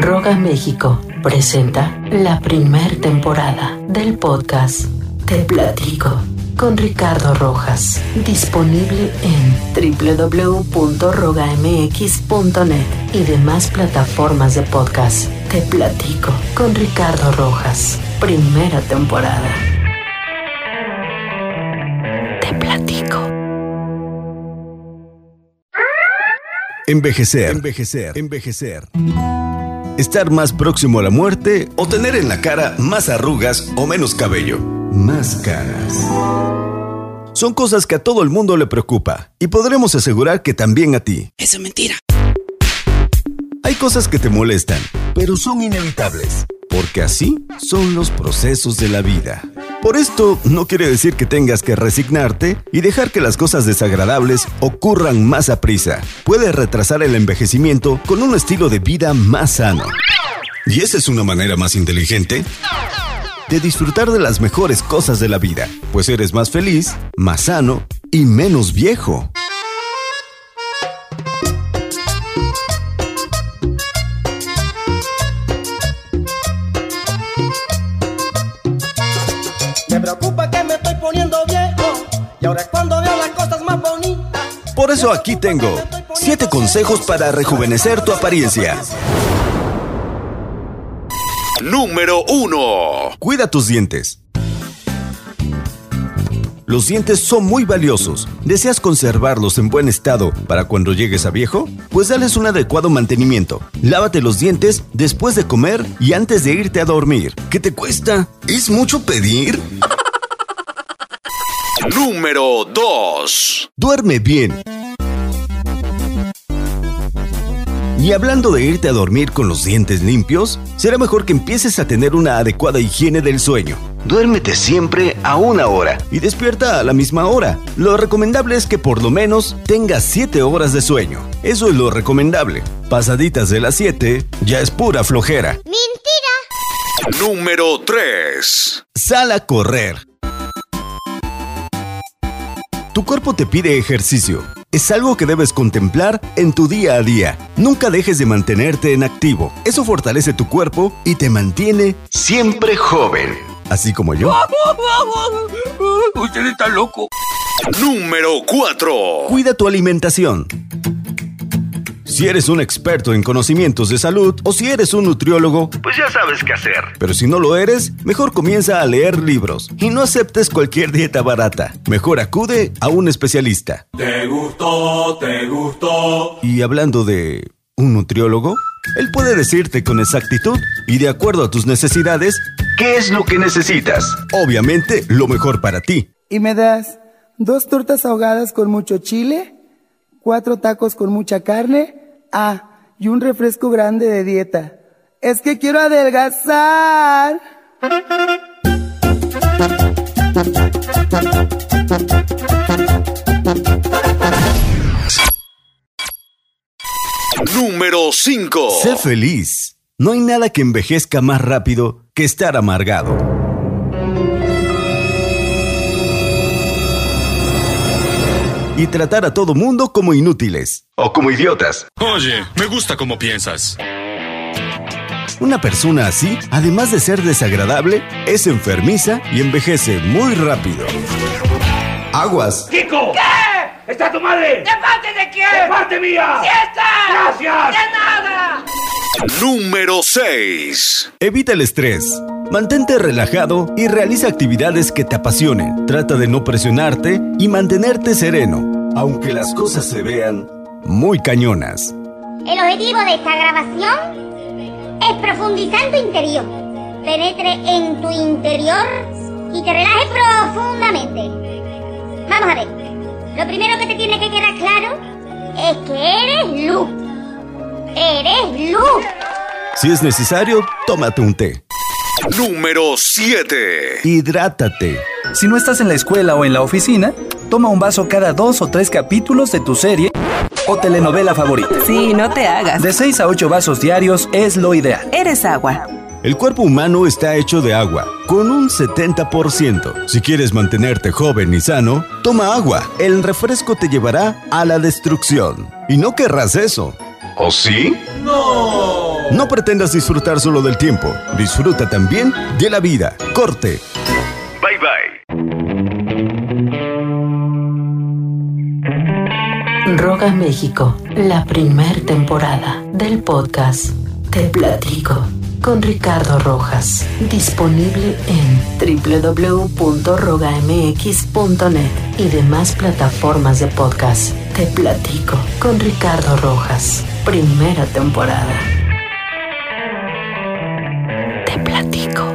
Roga México presenta la primer temporada del podcast Te Platico con Ricardo Rojas, disponible en www.rogamx.net y demás plataformas de podcast. Te Platico con Ricardo Rojas, primera temporada. Te Platico. Envejecer, envejecer, envejecer. Estar más próximo a la muerte o tener en la cara más arrugas o menos cabello. Más caras. Son cosas que a todo el mundo le preocupa y podremos asegurar que también a ti. Eso es mentira. Hay cosas que te molestan, pero son inevitables, porque así son los procesos de la vida. Por esto no quiere decir que tengas que resignarte y dejar que las cosas desagradables ocurran más a prisa. Puedes retrasar el envejecimiento con un estilo de vida más sano. ¿Y esa es una manera más inteligente? De disfrutar de las mejores cosas de la vida, pues eres más feliz, más sano y menos viejo. Preocupa que me estoy poniendo viejo y ahora es cuando veo las cosas más bonitas. Por eso aquí tengo 7 consejos para rejuvenecer tu apariencia. Número 1. Cuida tus dientes. Los dientes son muy valiosos. ¿Deseas conservarlos en buen estado para cuando llegues a viejo? Pues dales un adecuado mantenimiento. Lávate los dientes después de comer y antes de irte a dormir. ¿Qué te cuesta? ¿Es mucho pedir? Número 2. Duerme bien. Y hablando de irte a dormir con los dientes limpios, será mejor que empieces a tener una adecuada higiene del sueño. Duérmete siempre a una hora y despierta a la misma hora. Lo recomendable es que por lo menos tengas 7 horas de sueño. Eso es lo recomendable. Pasaditas de las 7 ya es pura flojera. Número 3. Sal a correr. Tu cuerpo te pide ejercicio. Es algo que debes contemplar en tu día a día. Nunca dejes de mantenerte en activo. Eso fortalece tu cuerpo y te mantiene siempre joven. Así como yo. Usted está loco. Número 4. Cuida tu alimentación. Si eres un experto en conocimientos de salud o si eres un nutriólogo, pues ya sabes qué hacer. Pero si no lo eres, mejor comienza a leer libros y no aceptes cualquier dieta barata. Mejor acude a un especialista. Te gustó, te gustó. Y hablando de un nutriólogo, él puede decirte con exactitud y de acuerdo a tus necesidades qué es lo que necesitas. Obviamente, lo mejor para ti. ¿Y me das dos tortas ahogadas con mucho chile? ¿Cuatro tacos con mucha carne? Ah, y un refresco grande de dieta. Es que quiero adelgazar. Número 5. Sé feliz. No hay nada que envejezca más rápido que estar amargado. Y tratar a todo mundo como inútiles. O como idiotas. Oye, me gusta cómo piensas. Una persona así, además de ser desagradable, es enfermiza y envejece muy rápido. Aguas. ¡Kiko! ¿Qué? ¿Está tu madre? ¿De parte de quién? ¡De parte mía! ¡Sí está! ¡Gracias! ¡De nada! Número 6. Evita el estrés. Mantente relajado y realiza actividades que te apasionen. Trata de no presionarte y mantenerte sereno, aunque las cosas se vean muy cañonas. El objetivo de esta grabación es profundizar tu interior, penetre en tu interior y te relaje profundamente. Vamos a ver, lo primero que te tiene que quedar claro es que eres luz. Eres luz. Si es necesario, tómate un té. Número 7. Hidrátate. Si no estás en la escuela o en la oficina, toma un vaso cada dos o tres capítulos de tu serie o telenovela favorita. Sí, no te hagas. De 6 a 8 vasos diarios es lo ideal. Eres agua. El cuerpo humano está hecho de agua, con un 70%. Si quieres mantenerte joven y sano, toma agua. El refresco te llevará a la destrucción. Y no querrás eso. ¿O sí? ¡No! No pretendas disfrutar solo del tiempo, disfruta también de la vida. Corte. Bye bye. Roga México, la primer temporada del podcast Te Platico con Ricardo Rojas, disponible en www.rogamx.net y demás plataformas de podcast. Te Platico con Ricardo Rojas, primera temporada. Ático.